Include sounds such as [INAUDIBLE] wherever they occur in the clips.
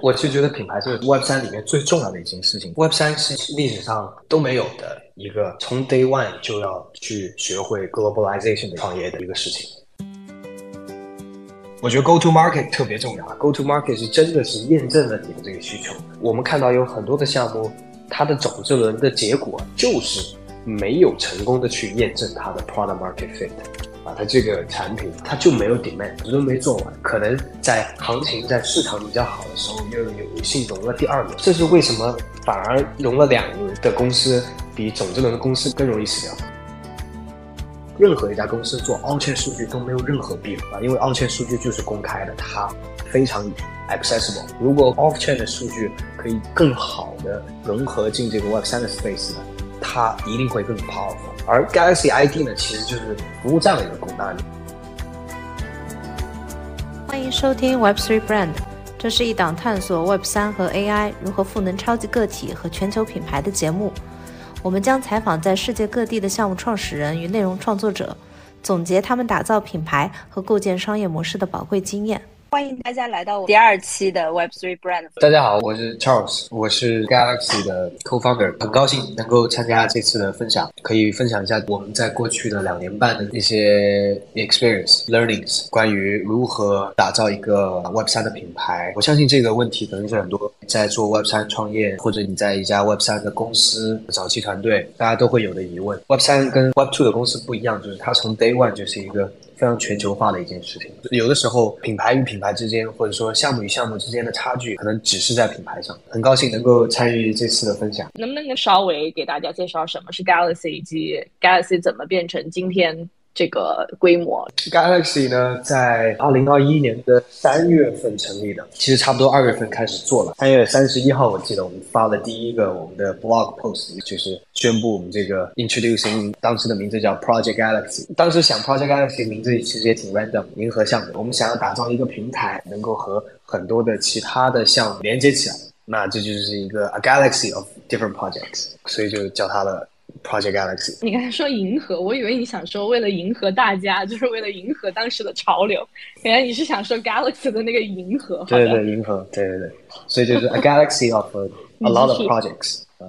我就觉得品牌是 Web 三里面最重要的一件事情。Web 三是历史上都没有的一个从 Day One 就要去学会 Globalization 的创业的一个事情。我觉得 Go to Market 特别重要，Go to Market 是真的是验证了你的这个需求。我们看到有很多的项目，它的种子轮的结果就是没有成功的去验证它的 Product Market Fit。它这个产品它就没有 demand，都没做完，可能在行情在市场比较好的时候又有幸融了第二轮，这是为什么反而融了两轮的公司比种子轮的公司更容易死掉？任何一家公司做 on chain 数据都没有任何弊啊，因为 on chain 数据就是公开的，它非常 accessible。如果 off chain 的数据可以更好的融合进这个 Web 三的 space，它一定会更 powerful。而 Galaxy ID 呢，其实就是服务这样的一个功能。欢迎收听 Web3 Brand，这是一档探索 Web 三和 AI 如何赋能超级个体和全球品牌的节目。我们将采访在世界各地的项目创始人与内容创作者，总结他们打造品牌和构建商业模式的宝贵经验。欢迎大家来到我第二期的 Web Three Brand。大家好，我是 Charles，我是 Galaxy 的 Co-founder，很高兴能够参加这次的分享，可以分享一下我们在过去的两年半的一些 experience learnings，关于如何打造一个 Web 三的品牌。我相信这个问题可能是很多在做 Web 三创业，或者你在一家 Web 三的公司早期团队，大家都会有的疑问。Web 三跟 Web Two 的公司不一样，就是它从 Day One 就是一个。非常全球化的一件事情，有的时候品牌与品牌之间，或者说项目与项目之间的差距，可能只是在品牌上。很高兴能够参与这次的分享，能不能稍微给大家介绍什么是 Galaxy，以及 Galaxy 怎么变成今天？这个规模，Galaxy 呢，在二零二一年的三月份成立的，其实差不多二月份开始做了。三月三十一号，我记得我们发了第一个我们的 blog post，就是宣布我们这个 introducing，当时的名字叫 Project Galaxy。当时想 Project Galaxy 名字其实也挺 random，银河项目。我们想要打造一个平台，能够和很多的其他的项目连接起来，那这就是一个 a galaxy of different projects，所以就叫它了。Project Galaxy，你刚才说迎合，我以为你想说为了迎合大家，[LAUGHS] 就是为了迎合当时的潮流。原来你是想说 Galaxy 的那个迎合。对对对，迎合，对对对。所以就是 [LAUGHS] a galaxy of a [LAUGHS] lot of projects 啊。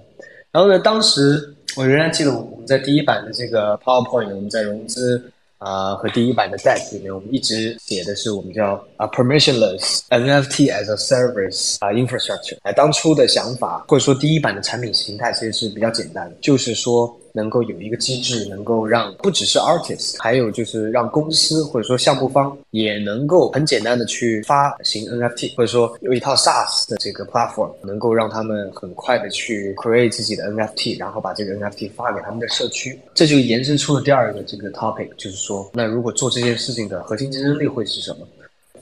然后呢，当时我仍然记得我们在第一版的这个 PowerPoint，我们在融资。啊，和第一版的 Deck 里面，我们一直写的是我们叫啊 permissionless NFT as a service 啊 infrastructure。哎，当初的想法或者说第一版的产品形态其实是比较简单的，就是说。能够有一个机制，能够让不只是 artist，还有就是让公司或者说项目方也能够很简单的去发行 NFT，或者说有一套 SaaS 的这个 platform，能够让他们很快的去 create 自己的 NFT，然后把这个 NFT 发给他们的社区。这就延伸出了第二个这个 topic，就是说，那如果做这件事情的核心竞争力会是什么？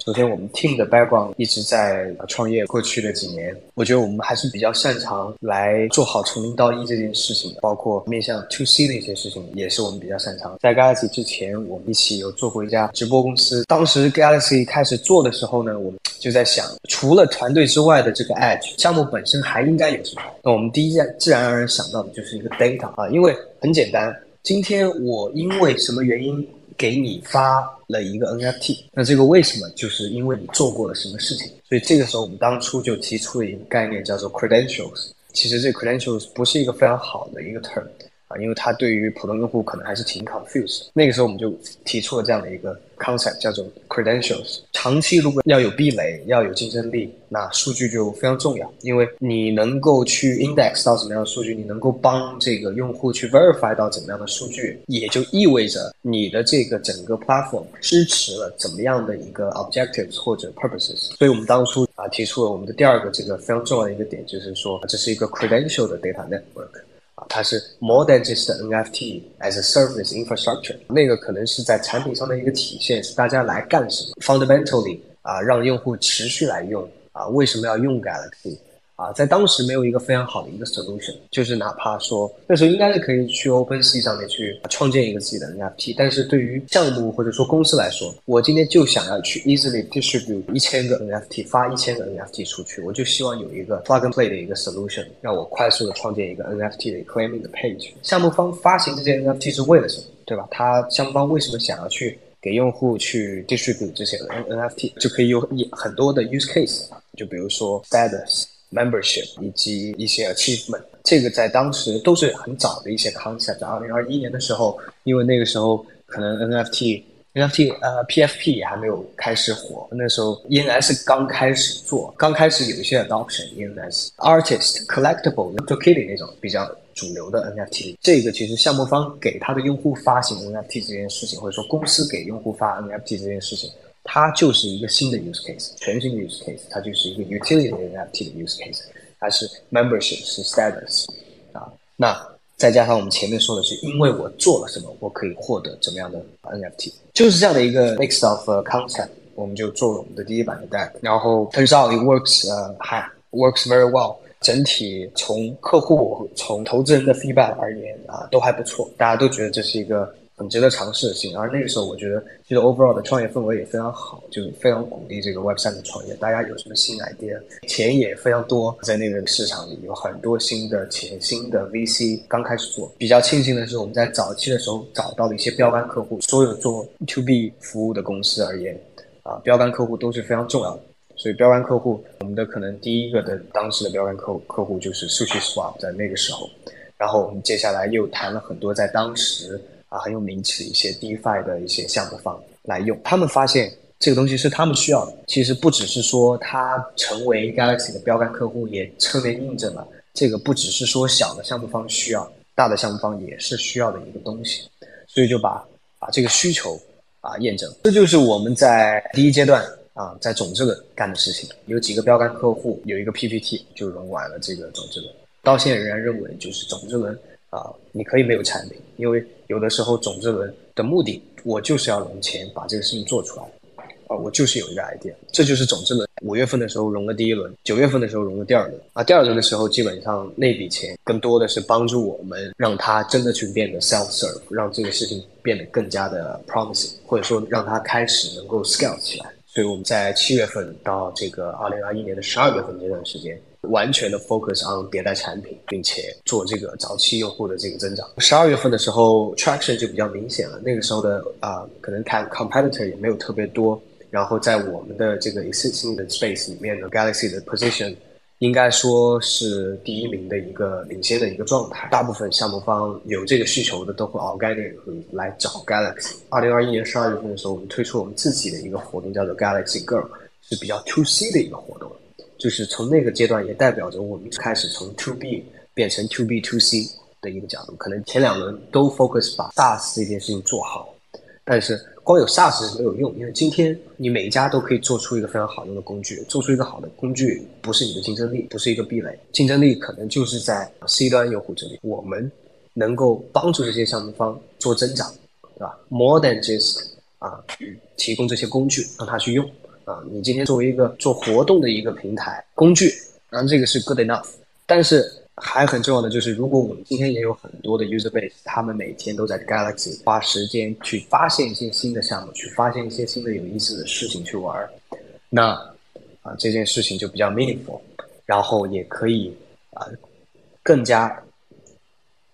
首先，我们 team 的 background 一直在创业，过去的几年，我觉得我们还是比较擅长来做好从零到一这件事情的，包括面向 to C 的一些事情，也是我们比较擅长。在 Galaxy 之前，我们一起有做过一家直播公司。当时 Galaxy 开始做的时候呢，我们就在想，除了团队之外的这个 edge 项目本身还应该有什么？那我们第一件自然而然想到的就是一个 data 啊，因为很简单，今天我因为什么原因？给你发了一个 NFT，那这个为什么？就是因为你做过了什么事情。所以这个时候我们当初就提出了一个概念，叫做 credentials。其实这 credentials 不是一个非常好的一个 term 啊，因为它对于普通用户可能还是挺 confused。那个时候我们就提出了这样的一个。concept 叫做 credentials，长期如果要有壁垒，要有竞争力，那数据就非常重要，因为你能够去 index 到什么样的数据，你能够帮这个用户去 verify 到怎么样的数据，也就意味着你的这个整个 platform 支持了怎么样的一个 objectives 或者 purposes。所以我们当初啊提出了我们的第二个这个非常重要的一个点，就是说这是一个 credential 的 data network。啊，它是 more than just NFT as a service infrastructure，那个可能是在产品上的一个体现，是大家来干什么？Fundamentally，啊，让用户持续来用，啊，为什么要用 Galaxy？啊，在当时没有一个非常好的一个 solution，就是哪怕说那时候应该是可以去 OpenSea 上面去创建一个自己的 NFT，但是对于项目或者说公司来说，我今天就想要去 easily distribute 一千个 NFT，发一千个 NFT 出去，我就希望有一个 plug and play 的一个 solution，让我快速的创建一个 NFT 的 claiming 的 page。项目方发行这些 NFT 是为了什么？对吧？他项目方为什么想要去给用户去 distribute 这些 NFT，就可以有很多的 use case，就比如说 status、membership 以及一些 achievement。这个在当时都是很早的一些 concept。二零二一年的时候，因为那个时候可能 NFT。NFT 呃 PFP 也还没有开始火，那时候 ENS 刚开始做，刚开始有一些 adoption ENS artist collectible to kitty 那种比较主流的 NFT，这个其实项目方给他的用户发行 NFT 这件事情，或者说公司给用户发 NFT 这件事情，它就是一个新的 use case，全新的 use case，它就是一个 utility NFT 的 use case，它是 membership 是 status 啊，那。再加上我们前面说的是，因为我做了什么，我可以获得怎么样的 NFT，就是这样的一个 mix of concept，我们就做了我们的第一版的 deck，然后 turns out it works，呃，还 works very well，整体从客户从投资人的 feedback 而言啊，都还不错，大家都觉得这是一个。很值得尝试的性，而那个时候我觉得，其实 overall 的创业氛围也非常好，就非常鼓励这个 Web 三的创业。大家有什么新 idea，钱也非常多，在那个市场里有很多新的钱、新的 VC 刚开始做。比较庆幸的是，我们在早期的时候找到了一些标杆客户。所有做 To B 服务的公司而言，啊，标杆客户都是非常重要的。所以标杆客户，我们的可能第一个的当时的标杆客户客户就是 Sushi Swap，在那个时候。然后我们接下来又谈了很多在当时。啊，很有名气的一些 DeFi 的一些项目方来用，他们发现这个东西是他们需要的。其实不只是说它成为 Galaxy 的标杆客户，也侧面印证了这个不只是说小的项目方需要，大的项目方也是需要的一个东西。所以就把把这个需求啊验证，这就是我们在第一阶段啊在种子轮干的事情。有几个标杆客户，有一个 PPT 就融完了这个种子轮，到现在仍然认为就是种子轮。啊，你可以没有产品，因为有的时候种子轮的目的，我就是要融钱把这个事情做出来，啊，我就是有一个 idea，这就是种子轮。五月份的时候融了第一轮，九月份的时候融了第二轮，啊，第二轮的时候基本上那笔钱更多的是帮助我们让它真的去变得 self serve，让这个事情变得更加的 promising，或者说让它开始能够 scale 起来。所以我们在七月份到这个二零二一年的十二月份这段时间。完全的 focus on 迭代产品，并且做这个早期用户的这个增长。十二月份的时候，traction 就比较明显了。那个时候的啊，可能看 competitor 也没有特别多。然后在我们的这个 existing 的 space 里面呢，Galaxy 的 position 应该说是第一名的一个领先的一个状态。大部分项目方有这个需求的都会 organic 来找 Galaxy。二零二一年十二月份的时候，我们推出我们自己的一个活动，叫做 Galaxy Girl，是比较 to C 的一个活动。就是从那个阶段，也代表着我们开始从 To B 变成 To B To C 的一个角度。可能前两轮都 focus 把 SaaS 这件事情做好，但是光有 SaaS 是没有用，因为今天你每一家都可以做出一个非常好用的工具，做出一个好的工具不是你的竞争力，不是一个壁垒，竞争力可能就是在 C 端用户这里。我们能够帮助这些项目方做增长，对吧？More than just 啊，提供这些工具让他去用。啊，你今天作为一个做活动的一个平台工具，然后这个是 good enough，但是还很重要的就是，如果我们今天也有很多的 user base，他们每天都在 Galaxy 花时间去发现一些新的项目，去发现一些新的有意思的事情去玩，那啊这件事情就比较 meaningful，然后也可以啊更加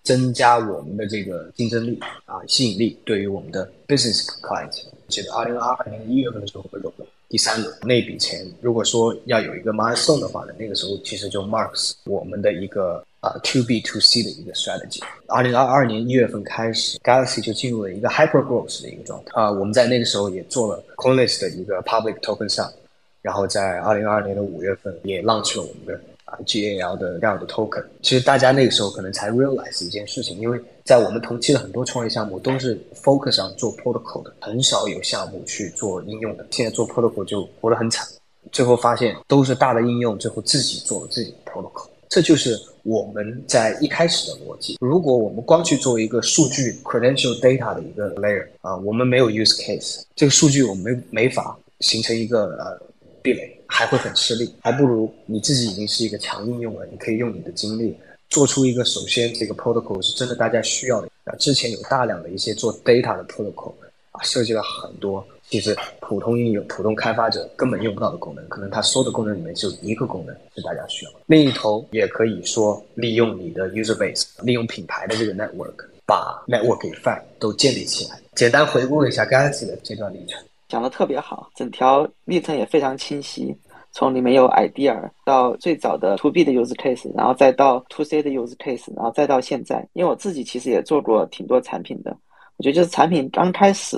增加我们的这个竞争力啊吸引力，对于我们的 business client。记得二零二二年一月份的时候会有的。第三个那笔钱，如果说要有一个 milestone 的话呢，那个时候其实就 marks 我们的一个啊 to B to C 的一个 strategy。二零二二年一月份开始，Galaxy 就进入了一个 hyper growth 的一个状态啊。我们在那个时候也做了 Coinlist 的一个 public token 上，然后在二零二二年的五月份也 launch 了我们的啊。GAL 的这样的 token，其实大家那个时候可能才 realize 一件事情，因为在我们同期的很多创业项目都是 focus 上做 protocol 的，很少有项目去做应用的。现在做 protocol 就活得很惨，最后发现都是大的应用，最后自己做了自己的 protocol。这就是我们在一开始的逻辑。如果我们光去做一个数据 credential data 的一个 layer 啊，我们没有 use case，这个数据我们没没法形成一个呃壁垒。还会很吃力，还不如你自己已经是一个强应用了，你可以用你的精力做出一个首先这个 protocol 是真的大家需要的。啊，之前有大量的一些做 data 的 protocol 啊，设计了很多其实普通应用、普通开发者根本用不到的功能，可能它所有的功能里面就一个功能是大家需要的。另一头也可以说利用你的 user base，利用品牌的这个 network 把 network effect 都建立起来。简单回顾了一下 Galaxy 的这段历程，讲的特别好，整条历程也非常清晰。从你没有 idea 到最早的 to B 的 use case，然后再到 to C 的 use case，然后再到现在。因为我自己其实也做过挺多产品的，我觉得就是产品刚开始，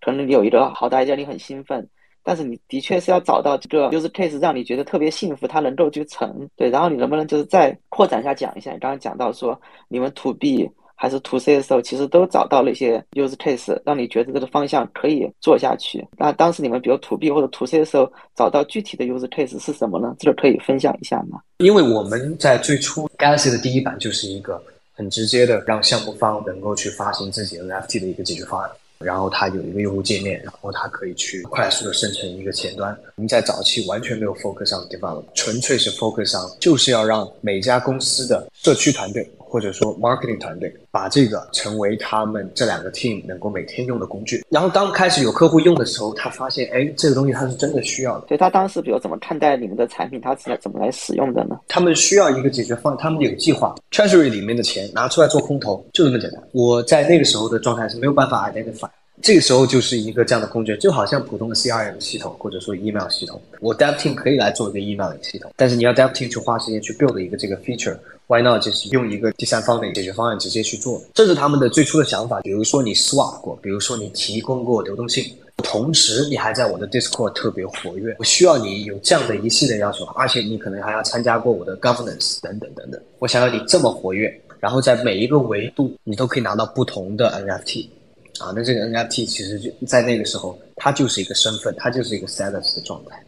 可能你有一个好的 idea，你很兴奋，但是你的确是要找到这个 use case 让你觉得特别幸福，它能够去成。对，然后你能不能就是再扩展一下讲一下？你刚刚讲到说你们 to B。还是 to C 的时候，其实都找到了一些 use case，让你觉得这个方向可以做下去。那当时你们比如 to B 或者 to C 的时候，找到具体的 use case 是什么呢？这个可以分享一下吗？因为我们在最初 Galaxy 的第一版就是一个很直接的让项目方能够去发行自己 NFT 的一个解决方案。然后它有一个用户界面，然后它可以去快速的生成一个前端。我们在早期完全没有 focus 上 develop，纯粹是 focus 上，就是要让每家公司的社区团队或者说 marketing 团队把这个成为他们这两个 team 能够每天用的工具。然后当开始有客户用的时候，他发现，哎，这个东西他是真的需要的。所以他当时比如怎么看待你们的产品，他是怎么来使用的呢？他们需要一个解决方案，他们有计划，treasury 里面的钱拿出来做空投，就这么简单。我在那个时候的状态是没有办法 identify。这个时候就是一个这样的工具，就好像普通的 CRM 系统或者说 email 系统，我 Dev Team 可以来做一个 email 系统，但是你要 Dev Team 去花时间去 build 一个这个 Why not 就是用一个第三方的解决方案直接去做？这是他们的最初的想法。比如说你 swap 过，比如说你提供过流动性，同时你还在我的 Discord 特别活跃，我需要你有这样的一系列要求，而且你可能还要参加过我的 governance 等等等等。我想要你这么活跃，然后在每一个维度你都可以拿到不同的 NFT。啊，那这个 NFT 其实就在那个时候，它就是一个身份，它就是一个 status 的状态。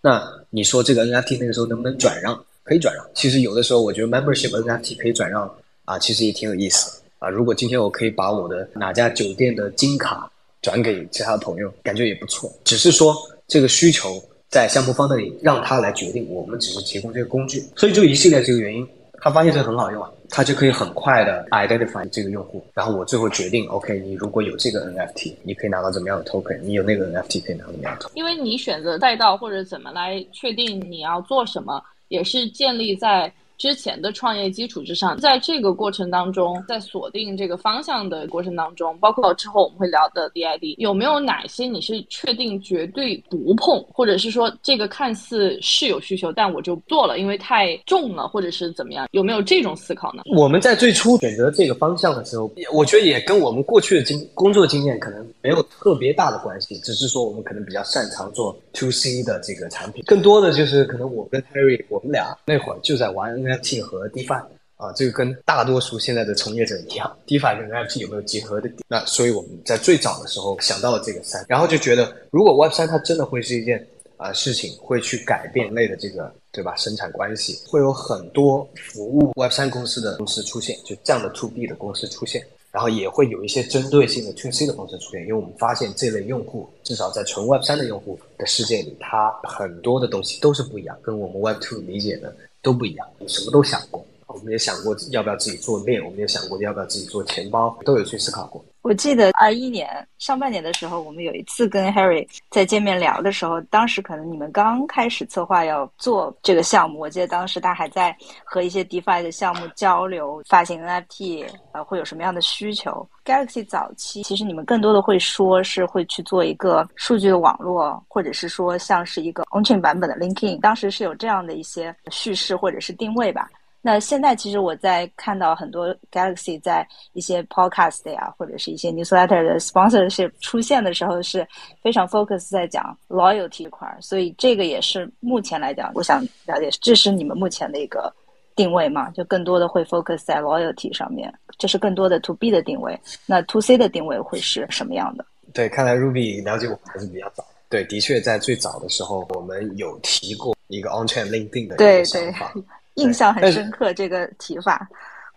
那你说这个 NFT 那个时候能不能转让？可以转让。其实有的时候，我觉得 membership NFT 可以转让啊，其实也挺有意思啊。如果今天我可以把我的哪家酒店的金卡转给其他的朋友，感觉也不错。只是说这个需求在项目方那里，让他来决定，我们只是提供这个工具。所以就一系列这个原因。他发现这个很好用啊，他就可以很快的 identify 这个用户，然后我最后决定，OK，你如果有这个 NFT，你可以拿到怎么样的 token，你有那个 NFT 可以拿到怎么样的 token。因为你选择赛道或者怎么来确定你要做什么，也是建立在。之前的创业基础之上，在这个过程当中，在锁定这个方向的过程当中，包括之后我们会聊的 DID，有没有哪些你是确定绝对不碰，或者是说这个看似是有需求，但我就做了，因为太重了，或者是怎么样？有没有这种思考呢？我们在最初选择这个方向的时候，我觉得也跟我们过去的经工作经验可能没有特别大的关系，只是说我们可能比较擅长做 To C 的这个产品，更多的就是可能我跟 Harry 我们俩那会儿就在玩。NFT 和 DeFi 啊，这个跟大多数现在的从业者一样，DeFi 跟 NFT 有没有结合的点？那所以我们在最早的时候想到了这个三，然后就觉得如果 Web 三它真的会是一件啊事情，会去改变类的这个对吧生产关系，会有很多服务 Web 三公司的公司出现，就这样的 To B 的公司出现，然后也会有一些针对性的 To C 的公司出现，因为我们发现这类用户至少在纯 Web 三的用户的世界里，它很多的东西都是不一样，跟我们 Web Two 理解的。都不一样，什么都想过。我们也想过要不要自己做链，我们也想过要不要自己做钱包，都有去思考过。我记得二一年上半年的时候，我们有一次跟 Harry 在见面聊的时候，当时可能你们刚开始策划要做这个项目，我记得当时他还在和一些 DeFi 的项目交流发行 NFT，呃，会有什么样的需求？Galaxy 早期其实你们更多的会说是会去做一个数据的网络，或者是说像是一个 On-chain 版本的 Linking，当时是有这样的一些叙事或者是定位吧。那现在其实我在看到很多 Galaxy 在一些 podcast 呀，或者是一些 newsletter 的 sponsorship 出现的时候，是非常 focus 在讲 loyalty 这块儿。所以这个也是目前来讲，我想了解，这是你们目前的一个定位嘛？就更多的会 focus 在 loyalty 上面，这是更多的 to B 的定位。那 to C 的定位会是什么样的？对，看来 Ruby 了解我们还是比较早。对，的确在最早的时候，我们有提过一个 on-chain linking 的一个想法。[LAUGHS] 印象很深刻，这个提法。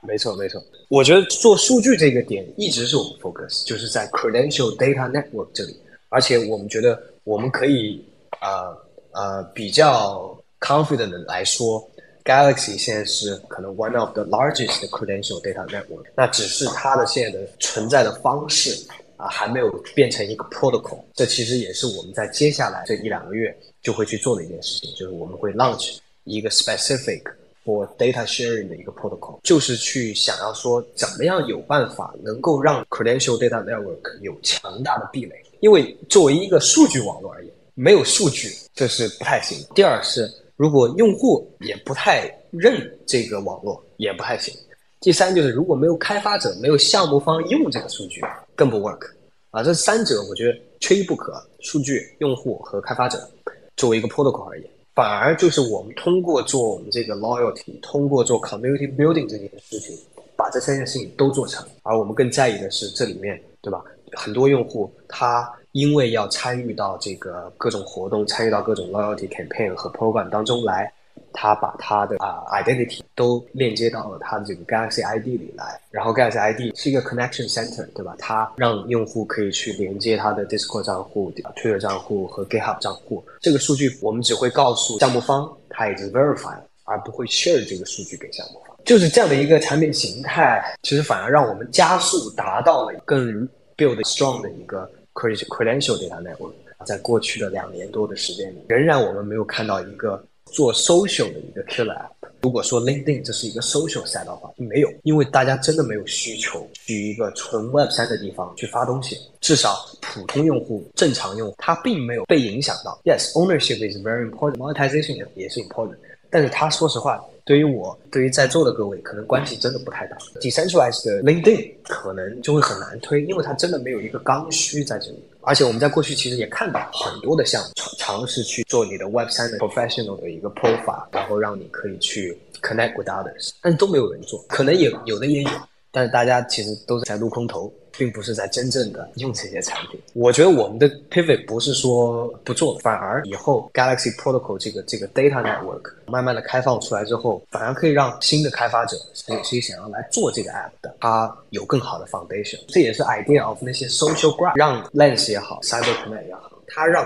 没错，没错。我觉得做数据这个点一直是我们 focus，就是在 credential data network 这里。而且我们觉得我们可以呃呃比较 confident 的来说，Galaxy 现在是可能 one of the largest credential data network。那只是它的现在的存在的方式啊，还没有变成一个 protocol。这其实也是我们在接下来这一两个月就会去做的一件事情，就是我们会 launch 一个 specific。For data sharing 的一个 protocol，就是去想要说怎么样有办法能够让 credential data network 有强大的壁垒，因为作为一个数据网络而言，没有数据这是不太行。第二是，如果用户也不太认这个网络，也不太行。第三就是，如果没有开发者，没有项目方用这个数据，更不 work。啊，这三者我觉得缺一不可：数据、用户和开发者。作为一个 protocol 而言，反而就是我们通过做我们这个 loyalty，通过做 community building 这件事情，把这三件事情都做成。而我们更在意的是这里面，对吧？很多用户他因为要参与到这个各种活动，参与到各种 loyalty campaign 和 program 当中来。他把他的啊 identity 都链接到了他的这个 Galaxy ID 里来，然后 Galaxy ID 是一个 connection center，对吧？它让用户可以去连接他的 Discord 账户、Twitter 账户和 GitHub 账户。这个数据我们只会告诉项目方他已经 verify 了，而不会 share 这个数据给项目方。就是这样的一个产品形态，其实反而让我们加速达到了更 build strong 的一个 credential data network。在过去的两年多的时间里，仍然我们没有看到一个。做 social 的一个 killer app。如果说 LinkedIn 这是一个 social 赛道的话，没有，因为大家真的没有需求去一个纯 Web 三的地方去发东西。至少普通用户、正常用户，他并没有被影响到。Yes，ownership is very important，monetization 也是 important。但是他说实话，对于我，对于在座的各位，可能关系真的不太大。Decentralized 的 LinkedIn 可能就会很难推，因为它真的没有一个刚需在这里。而且我们在过去其实也看到很多的项目尝尝试去做你的 Web 三的 professional 的一个 profile，然后让你可以去 connect with others，但是都没有人做。可能有有的也有，但是大家其实都是在撸空头。并不是在真正的用这些产品。我觉得我们的 pivot 不是说不做，反而以后 Galaxy Protocol 这个这个 data network 慢慢的开放出来之后，反而可以让新的开发者，有些想要来做这个 app 的，他有更好的 foundation。这也是 idea of 那些 social graph，让 Lens 也好，CyberConnect 也好，它让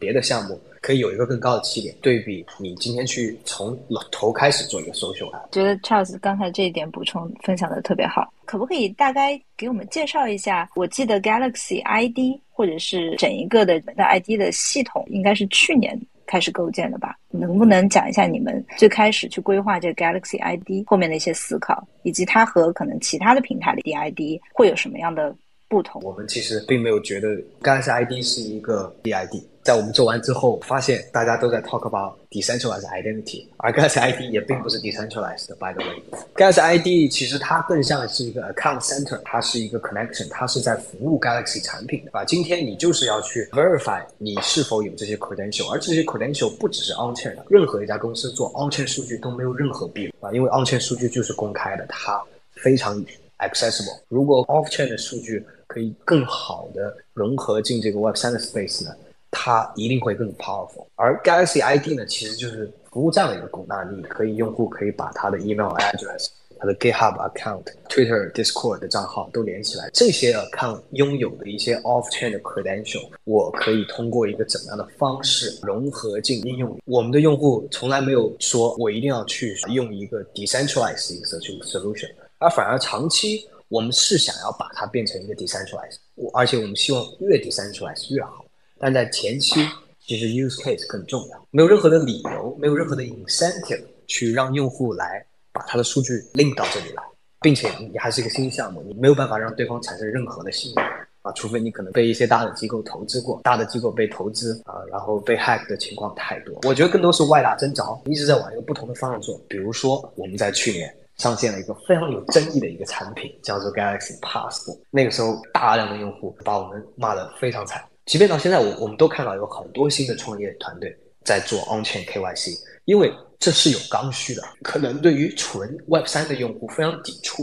别的项目。可以有一个更高的起点，对比你今天去从头开始做一个 social app。觉得 Charles 刚才这一点补充分享的特别好，可不可以大概给我们介绍一下？我记得 Galaxy ID 或者是整一个的的 ID 的系统，应该是去年开始构建的吧？能不能讲一下你们最开始去规划这个 Galaxy ID 后面的一些思考，以及它和可能其他的平台的 DID 会有什么样的不同？我们其实并没有觉得 Galaxy ID 是一个 DID。在我们做完之后，发现大家都在 talk about decentralized identity，而 Galaxy ID 也并不是 decentralized。By the way，Galaxy ID 其实它更像是一个 account center，它是一个 connection，它是在服务 Galaxy 产品的。啊，今天你就是要去 verify 你是否有这些 credential，而这些 credential 不只是 on-chain 的，任何一家公司做 on-chain 数据都没有任何壁垒啊，因为 on-chain 数据就是公开的，它非常 accessible。如果 off-chain 的数据可以更好的融合进这个 Web 三的 space 呢？它一定会更 powerful，而 Galaxy ID 呢，其实就是服务这样的一个功能，你可以用户可以把他的 email address、他的 GitHub account、Twitter、Discord 的账号都连起来，这些 account 拥有的一些 off-chain 的 credential，我可以通过一个怎么样的方式融合进应用里。我们的用户从来没有说我一定要去用一个 decentralized 一个 solution，而反而长期我们是想要把它变成一个 decentralized，而且我们希望越 decentralized 越好。但在前期，其实 use case 更重要。没有任何的理由，没有任何的 incentive 去让用户来把他的数据 link 到这里来，并且你还是一个新项目，你没有办法让对方产生任何的信任啊，除非你可能被一些大的机构投资过，大的机构被投资啊，然后被 hack 的情况太多。我觉得更多是外打真着，一直在往一个不同的方向做。比如说，我们在去年上线了一个非常有争议的一个产品，叫做 Galaxy Passport。那个时候，大量的用户把我们骂得非常惨。即便到现在，我我们都看到有很多新的创业团队在做 on-chain KYC，因为这是有刚需的。可能对于纯 Web 三的用户非常抵触，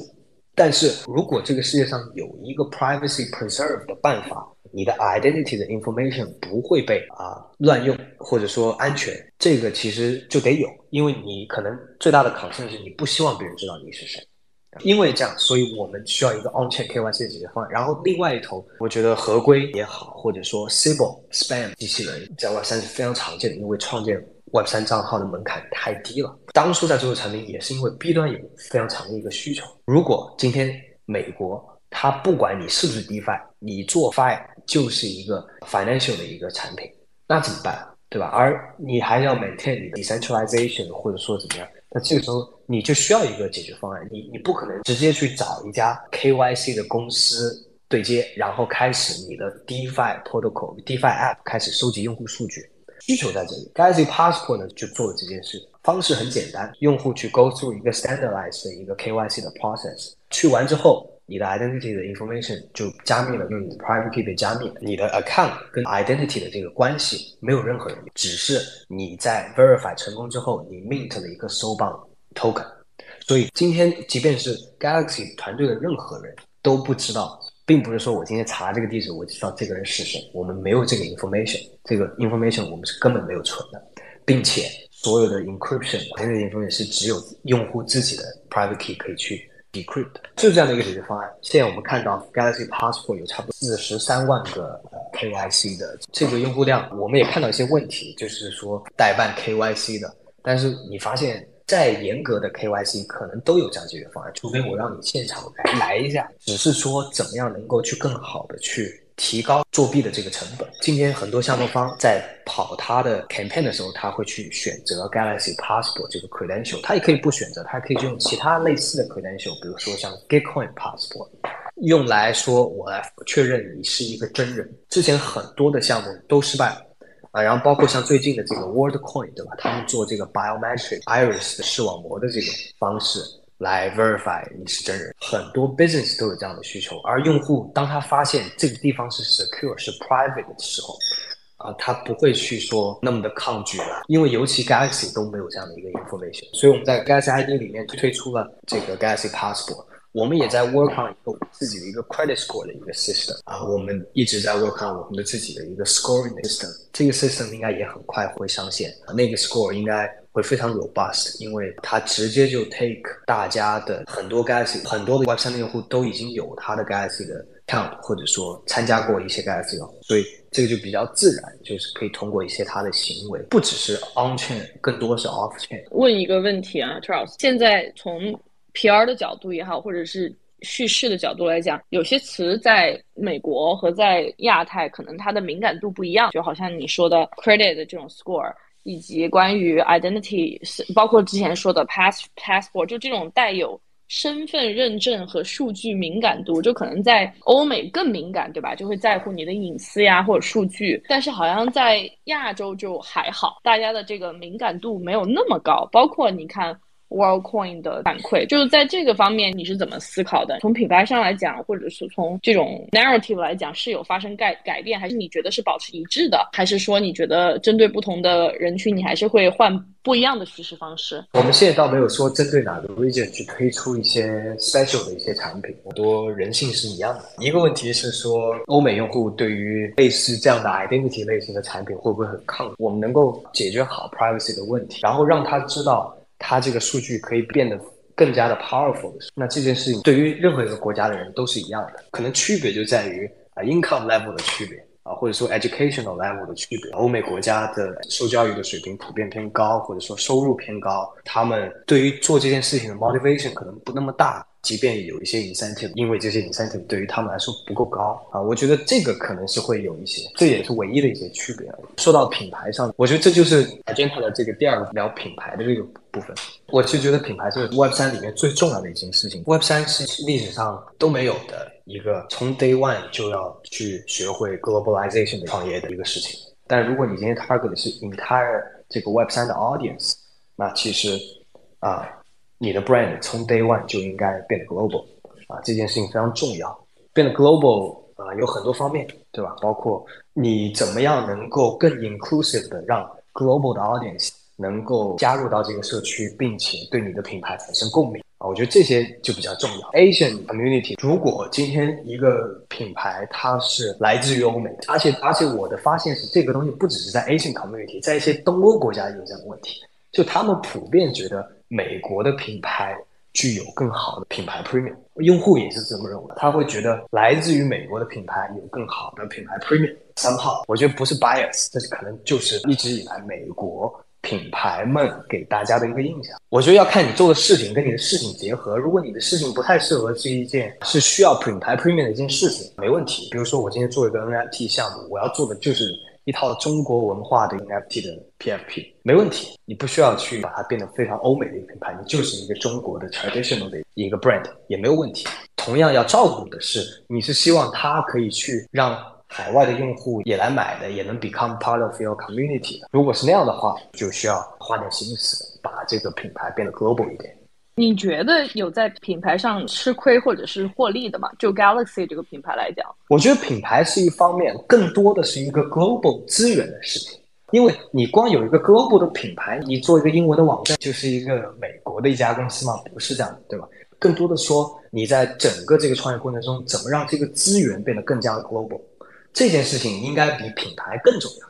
但是如果这个世界上有一个 privacy preserve 的办法，你的 identity 的 information 不会被啊乱用或者说安全，这个其实就得有，因为你可能最大的考量是你不希望别人知道你是谁。因为这样，所以我们需要一个 on-chain KYC 的解决方案。然后另外一头，我觉得合规也好，或者说 Sybil Spam 机器人在 Web 三是非常常见的，因为创建 Web 三账号的门槛太低了。当初在做产品也是因为 B 端有非常强的一个需求。如果今天美国它不管你是不是 DeFi，你做 Fi 就是一个 financial 的一个产品，那怎么办？对吧？而你还要 maintain 你的 decentralization 或者说怎么样？那这个时候你就需要一个解决方案。你你不可能直接去找一家 KYC 的公司对接，然后开始你的 DeFi protocol、DeFi app 开始收集用户数据。需求在这里，Galaxy Passport 呢就做了这件事，方式很简单，用户去 go through 一个 standardized 的一个 KYC 的 process，去完之后。你的 identity 的 information 就加密了，用你的 private key 被加密。你的 account 跟 identity 的这个关系没有任何人，只是你在 verify 成功之后，你 mint 了一个收棒 token。所以今天，即便是 Galaxy 团队的任何人都不知道，并不是说我今天查这个地址，我就知道这个人是谁。我们没有这个 information，这个 information 我们是根本没有存的，并且所有的 encryption 这个 information 是只有用户自己的 private key 可以去。Decrypt 就是这样的一个解决方案。现在我们看到 Galaxy Passport 有差不多四十三万个 KYC 的这个用户量，我们也看到一些问题，就是说代办 KYC 的。但是你发现再严格的 KYC 可能都有这样解决方案，除非我让你现场来来一下，只是说怎么样能够去更好的去。提高作弊的这个成本。今天很多项目方在跑他的 campaign 的时候，他会去选择 Galaxy Passport 这个 credential，他也可以不选择，他还可以用其他类似的 credential，比如说像 Gitcoin Passport，用来说我来确认你是一个真人。之前很多的项目都失败了啊，然后包括像最近的这个 WorldCoin，对吧？他们做这个 biometric iris 视网膜的这种方式。来 verify 你是真人，很多 business 都有这样的需求，而用户当他发现这个地方是 secure 是 private 的时候，啊，他不会去说那么的抗拒了，因为尤其 Galaxy 都没有这样的一个 information，所以我们在 Galaxy ID 里面推出了这个 Galaxy Passport。我们也在 work on 一个自己的一个 credit score 的一个 system 啊，我们一直在 work on 我们的自己的一个 scoring system，这个 system 应该也很快会上线，那个 score 应该会非常 robust，因为它直接就 take 大家的很多 Galaxy，很多的 Web 三的用户都已经有他的 Galaxy 的 account，或者说参加过一些 Galaxy，所以这个就比较自然，就是可以通过一些他的行为，不只是 on chain，更多是 off chain。问一个问题啊，Charles，现在从 PR 的角度也好，或者是叙事的角度来讲，有些词在美国和在亚太可能它的敏感度不一样，就好像你说的 credit 的这种 score，以及关于 identity，包括之前说的 pass passport，就这种带有身份认证和数据敏感度，就可能在欧美更敏感，对吧？就会在乎你的隐私呀或者数据，但是好像在亚洲就还好，大家的这个敏感度没有那么高，包括你看。WorldCoin 的反馈，就是在这个方面你是怎么思考的？从品牌上来讲，或者是从这种 narrative 来讲，是有发生改改变，还是你觉得是保持一致的？还是说你觉得针对不同的人群，你还是会换不一样的叙事方式？我们现在倒没有说针对哪个 region 去推出一些 special 的一些产品，很多人性是一样的。一个问题是说，欧美用户对于类似这样的 identity 类型的产品会不会很抗拒？我们能够解决好 privacy 的问题，然后让他知道。它这个数据可以变得更加的 powerful，那这件事情对于任何一个国家的人都是一样的，可能区别就在于啊 income level 的区别啊，或者说 educational level 的区别。欧美国家的受教育的水平普遍偏高，或者说收入偏高，他们对于做这件事情的 motivation 可能不那么大。即便有一些 incentive，因为这些 incentive 对于他们来说不够高啊，我觉得这个可能是会有一些，这也是唯一的一些区别。说到品牌上，我觉得这就是 agenda 的这个第二个聊品牌的这个部分。我其实觉得品牌是 Web 三里面最重要的一件事情。Web 三是历史上都没有的一个从 day one 就要去学会 globalization 的创业的一个事情。但如果你今天 target 的是 entire 这个 Web 三的 audience，那其实啊。你的 brand 从 day one 就应该变得 global，啊，这件事情非常重要。变得 global 啊，有很多方面，对吧？包括你怎么样能够更 inclusive 的让 global 的 audience 能够加入到这个社区，并且对你的品牌产生共鸣啊。我觉得这些就比较重要。Asian community，如果今天一个品牌它是来自于欧美，而且而且我的发现是，这个东西不只是在 Asian community，在一些东欧国家也有这样的问题，就他们普遍觉得。美国的品牌具有更好的品牌 premium，用户也是这么认为，他会觉得来自于美国的品牌有更好的品牌 premium。三号，我觉得不是 bias，这是可能就是一直以来美国品牌们给大家的一个印象。我觉得要看你做的事情跟你的事情结合。如果你的事情不太适合这一件是需要品牌 premium 的一件事情，没问题。比如说我今天做一个 NFT 项目，我要做的就是一套中国文化的 NFT 的 PFP，没问题。你不需要去把它变得非常欧美的一个品牌，你就是一个中国的 traditional 的一个 brand 也没有问题。同样要照顾的是，你是希望它可以去让海外的用户也来买的，也能 become part of your community。如果是那样的话，就需要花点心思把这个品牌变得 global 一点。你觉得有在品牌上吃亏或者是获利的吗？就 Galaxy 这个品牌来讲，我觉得品牌是一方面，更多的是一个 global 资源的事情。因为你光有一个 global 的品牌，你做一个英文的网站就是一个美国的一家公司吗？不是这样的，对吧？更多的说，你在整个这个创业过程中，怎么让这个资源变得更加的 global，这件事情应该比品牌更重要。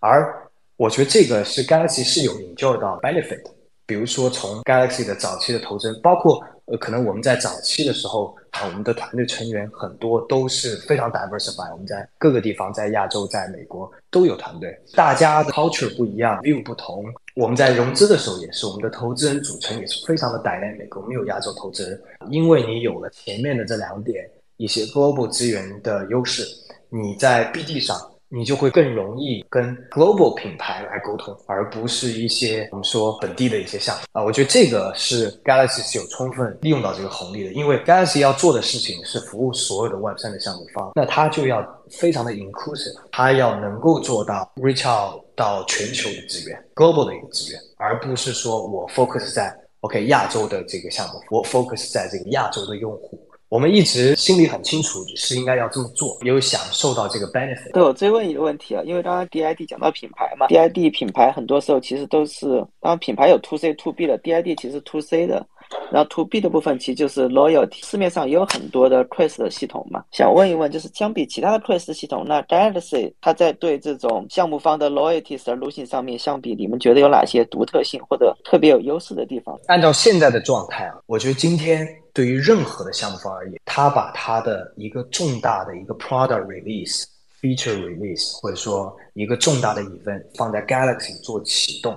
而我觉得这个是 Galaxy 是有 enjoy 到 benefit 的。比如说，从 Galaxy 的早期的投资，包括呃，可能我们在早期的时候啊，我们的团队成员很多都是非常 diversified，我们在各个地方，在亚洲、在美国都有团队，大家的 culture 不一样，view 不同。我们在融资的时候也是，我们的投资人组成也是非常的 dynamic，我们有亚洲投资人，因为你有了前面的这两点一些 global 资源的优势，你在 BD 上。你就会更容易跟 global 品牌来沟通，而不是一些我们说本地的一些项目啊。我觉得这个是 Galaxy 是有充分利用到这个红利的，因为 Galaxy 要做的事情是服务所有的 Web 三的项目方，那它就要非常的 inclusive，它要能够做到 reach out 到全球的资源，global 的一个资源，而不是说我 focus 在 OK 亚洲的这个项目，我 focus 在这个亚洲的用户。我们一直心里很清楚是应该要这么做，有享受到这个 benefit。对我追问一个问题啊，因为刚刚 DID 讲到品牌嘛，DID 品牌很多时候其实都是，当然品牌有 to C to B 的，DID 其实 to C 的。然后 to B 的部分其实就是 loyalty，市面上也有很多的 Quest 的系统嘛。想问一问，就是相比其他的 Quest 系统，那 Galaxy 它在对这种项目方的 loyalty solution 上面相比，你们觉得有哪些独特性或者特别有优势的地方？按照现在的状态啊，我觉得今天对于任何的项目方而言，他把他的一个重大的一个 product release、feature release，或者说一个重大的 event 放在 Galaxy 做启动，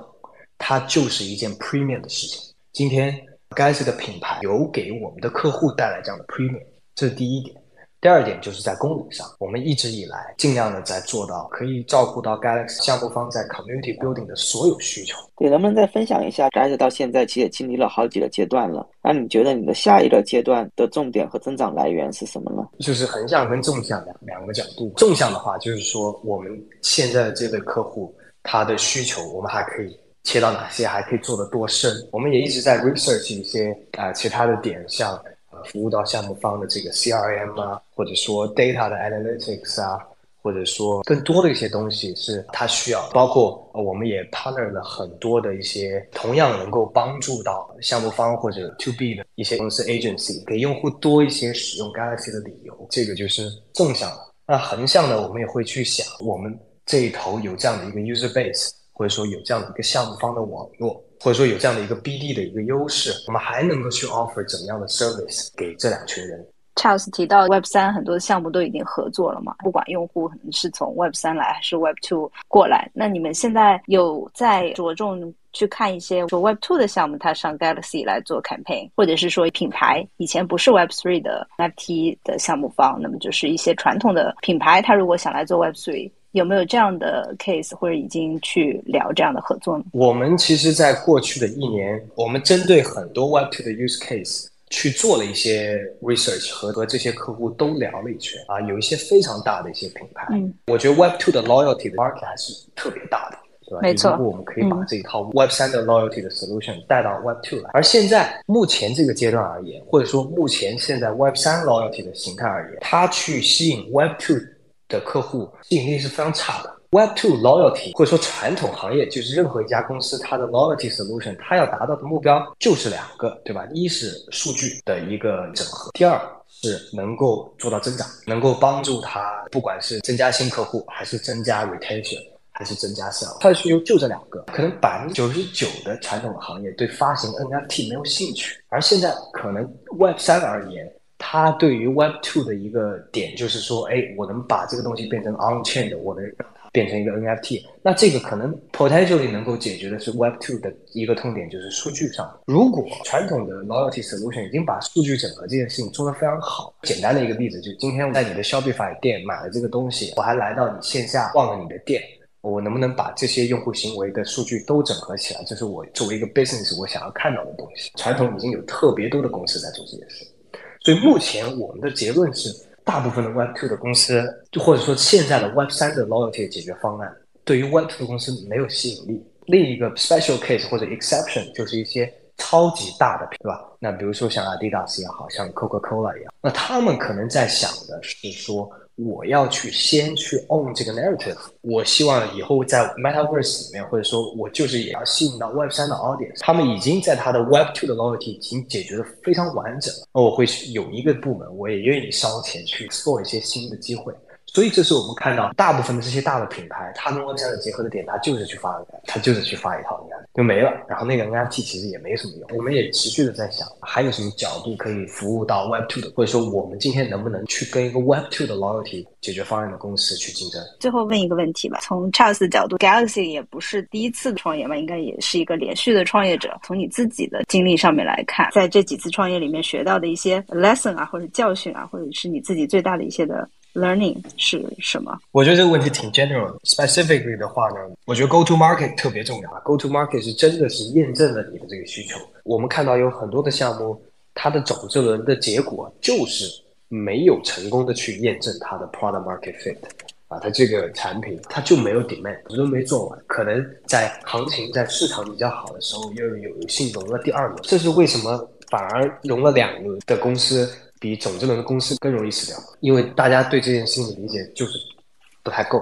它就是一件 premium 的事情。今天。Galaxy 的品牌有给我们的客户带来这样的 premium，这是第一点。第二点就是在功能上，我们一直以来尽量的在做到可以照顾到 Galaxy 项目方在 community building 的所有需求。对，能不能再分享一下？Galaxy 到现在其实也经历了好几个阶段了，那你觉得你的下一个阶段的重点和增长来源是什么呢？就是横向跟纵向两两个角度。纵向的话，就是说我们现在的这类客户他的需求，我们还可以。切到哪些还可以做得多深？我们也一直在 research 一些啊其他的点，像呃服务到项目方的这个 CRM 啊，或者说 data 的 analytics 啊，或者说更多的一些东西是他需要。包括我们也 partner 了很多的一些同样能够帮助到项目方或者 to B 的一些公司 agency，给用户多一些使用 Galaxy 的理由。这个就是纵向的。那横向的，我们也会去想，我们这一头有这样的一个 user base。或者说有这样的一个项目方的网络，或者说有这样的一个 BD 的一个优势，我们还能够去 offer 怎么样的 service 给这两群人？Charles 提到 Web 三很多的项目都已经合作了嘛，不管用户可能是从 Web 三来还是 Web two 过来，那你们现在有在着重去看一些说 Web two 的项目，它上 Galaxy 来做 campaign，或者是说品牌以前不是 Web three 的 NFT 的项目方，那么就是一些传统的品牌，它如果想来做 Web three。有没有这样的 case，或者已经去聊这样的合作呢？我们其实，在过去的一年，我们针对很多 Web2 的 use case 去做了一些 research，和和这些客户都聊了一圈啊，有一些非常大的一些品牌。嗯，我觉得 Web2 的 loyalty 的 market 还是特别大的，对吧？没错。如果我们可以把这一套 Web3 的 loyalty 的 solution 带到 Web2 来，而现在目前这个阶段而言，或者说目前现在 Web3 loyalty 的形态而言，它去吸引 Web2。的客户吸引力是非常差的。Web two loyalty 或者说传统行业，就是任何一家公司它的 loyalty solution，它要达到的目标就是两个，对吧？一是数据的一个整合，第二是能够做到增长，能够帮助它不管是增加新客户，还是增加 retention，还是增加 sale，它的需求就这两个。可能百分之九十九的传统行业对发行 NFT 没有兴趣，而现在可能 Web 三而言。它对于 Web Two 的一个点就是说，哎，我能把这个东西变成 on chain，我能让它变成一个 NFT。那这个可能 potentially 能够解决的是 Web Two 的一个痛点，就是数据上。如果传统的 loyalty solution 已经把数据整合这件事情做得非常好，简单的一个例子，就今天我在你的 Shopify 店买了这个东西，我还来到你线下逛了你的店。我能不能把这些用户行为的数据都整合起来？这是我作为一个 business 我想要看到的东西。传统已经有特别多的公司在做这件事，所以目前我们的结论是，大部分的 Web two 的公司，就或者说现在的 Web 三的 loyalty 解决方案，对于 Web two 的公司没有吸引力。另一个 special case 或者 exception 就是一些超级大的，对吧？那比如说像 Adidas 也好像 Coca Cola 一样，那他们可能在想的是说。我要去先去 own 这个 narrative，我希望以后在 metaverse 里面，或者说我就是也要吸引到 Web 三的 audience，他们已经在他的 Web two 的 loyalty 已经解决的非常完整了，那我会有一个部门，我也愿意烧钱去做一些新的机会。所以，这是我们看到大部分的这些大的品牌，它跟 Web 三的结合的点，它就是去发，它就是去发一套 NFT 就没了。然后那个 NFT 其实也没什么用。我们也持续的在想，还有什么角度可以服务到 Web two 的，或者说我们今天能不能去跟一个 Web two 的 loyalty 解决方案的公司去竞争？最后问一个问题吧，从 Charles 的角度，Galaxy 也不是第一次创业嘛，应该也是一个连续的创业者。从你自己的经历上面来看，在这几次创业里面学到的一些 lesson 啊，或者教训啊，或者是你自己最大的一些的。Learning 是什么？我觉得这个问题挺 general。Specifically 的话呢，我觉得 Go to Market 特别重要。Go to Market 是真的是验证了你的这个需求。我们看到有很多的项目，它的种子轮的结果就是没有成功的去验证它的 Product Market Fit 啊，它这个产品它就没有 demand，都没做完，可能在行情在市场比较好的时候又有幸融了第二轮。这是为什么反而融了两轮的公司？比种子轮的公司更容易死掉，因为大家对这件事情的理解就是不太够，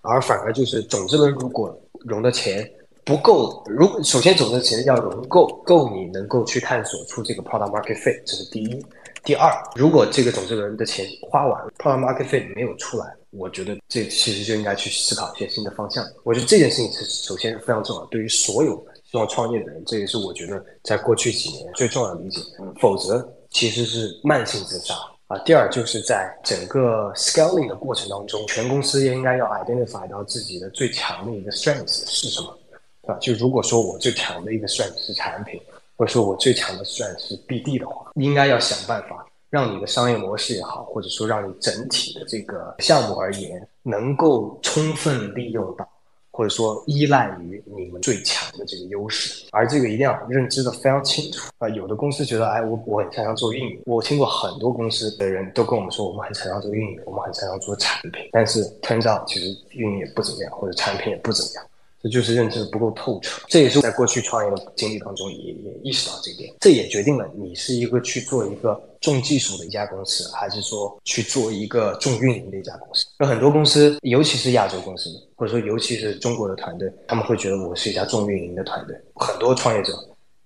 而反而就是种子轮如果融的钱不够，如首先种子钱要融够，够你能够去探索出这个 product market fit，这是第一。第二，如果这个种子轮的钱花完，product market fit 没有出来，我觉得这其实就应该去思考一些新的方向。我觉得这件事情是首先非常重要，对于所有希望创业的人，这也是我觉得在过去几年最重要的理解。否则。其实是慢性自杀啊。第二，就是在整个 scaling 的过程当中，全公司应该要 identify 到自己的最强的一个 strength 是什么，对吧？就如果说我最强的一个 strength 是产品，或者说我最强的 strength 是 BD 的话，应该要想办法让你的商业模式也好，或者说让你整体的这个项目而言，能够充分利用到。或者说依赖于你们最强的这个优势，而这个一定要认知的非常清楚啊！有的公司觉得，哎，我我很擅长做运营，我听过很多公司的人都跟我们说，我们很擅长做运营，我们很擅长做产品，但是 turns out 其实运营也不怎么样，或者产品也不怎么样。这就是认知不够透彻，这也是在过去创业的经历当中也也意识到这一点。这也决定了你是一个去做一个重技术的一家公司，还是说去做一个重运营的一家公司。有很多公司，尤其是亚洲公司，或者说尤其是中国的团队，他们会觉得我是一家重运营的团队。很多创业者，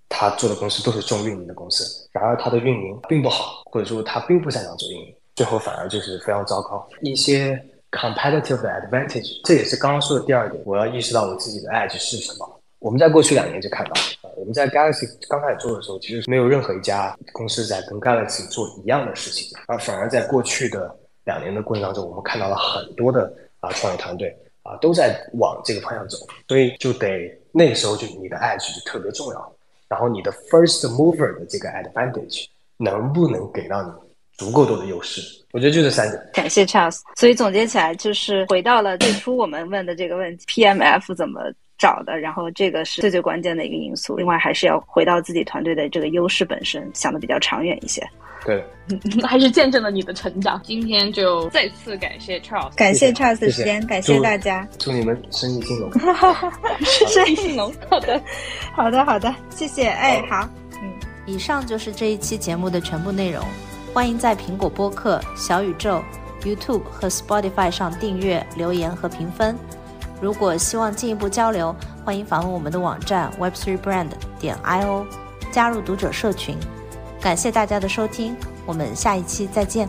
他做的公司都是重运营的公司，然而他的运营并不好，或者说他并不擅长做运营，最后反而就是非常糟糕。一些。competitive advantage，这也是刚刚说的第二点。我要意识到我自己的 edge 是什么。我们在过去两年就看到，我们在 Galaxy 刚开始做的时候，其实没有任何一家公司在跟 Galaxy 做一样的事情，而反而在过去的两年的过程当中，我们看到了很多的啊创业团队啊都在往这个方向走。所以就得那个时候就你的 edge 就特别重要，然后你的 first mover 的这个 advantage 能不能给到你足够多的优势？我觉得就这三点。感谢 Charles。所以总结起来就是回到了最初我们问的这个问题：PMF 怎么找的？然后这个是最最关键的一个因素。另外还是要回到自己团队的这个优势本身，想的比较长远一些。对，[LAUGHS] 还是见证了你的成长。今天就再次感谢 Charles，感谢 Charles 的时间，感谢大家。祝你们生意兴隆。生意兴隆。[LAUGHS] 好的，好的，好的，谢谢。哎，好。嗯，以上就是这一期节目的全部内容。欢迎在苹果播客、小宇宙、YouTube 和 Spotify 上订阅、留言和评分。如果希望进一步交流，欢迎访问我们的网站 web3brand 点 io，加入读者社群。感谢大家的收听，我们下一期再见。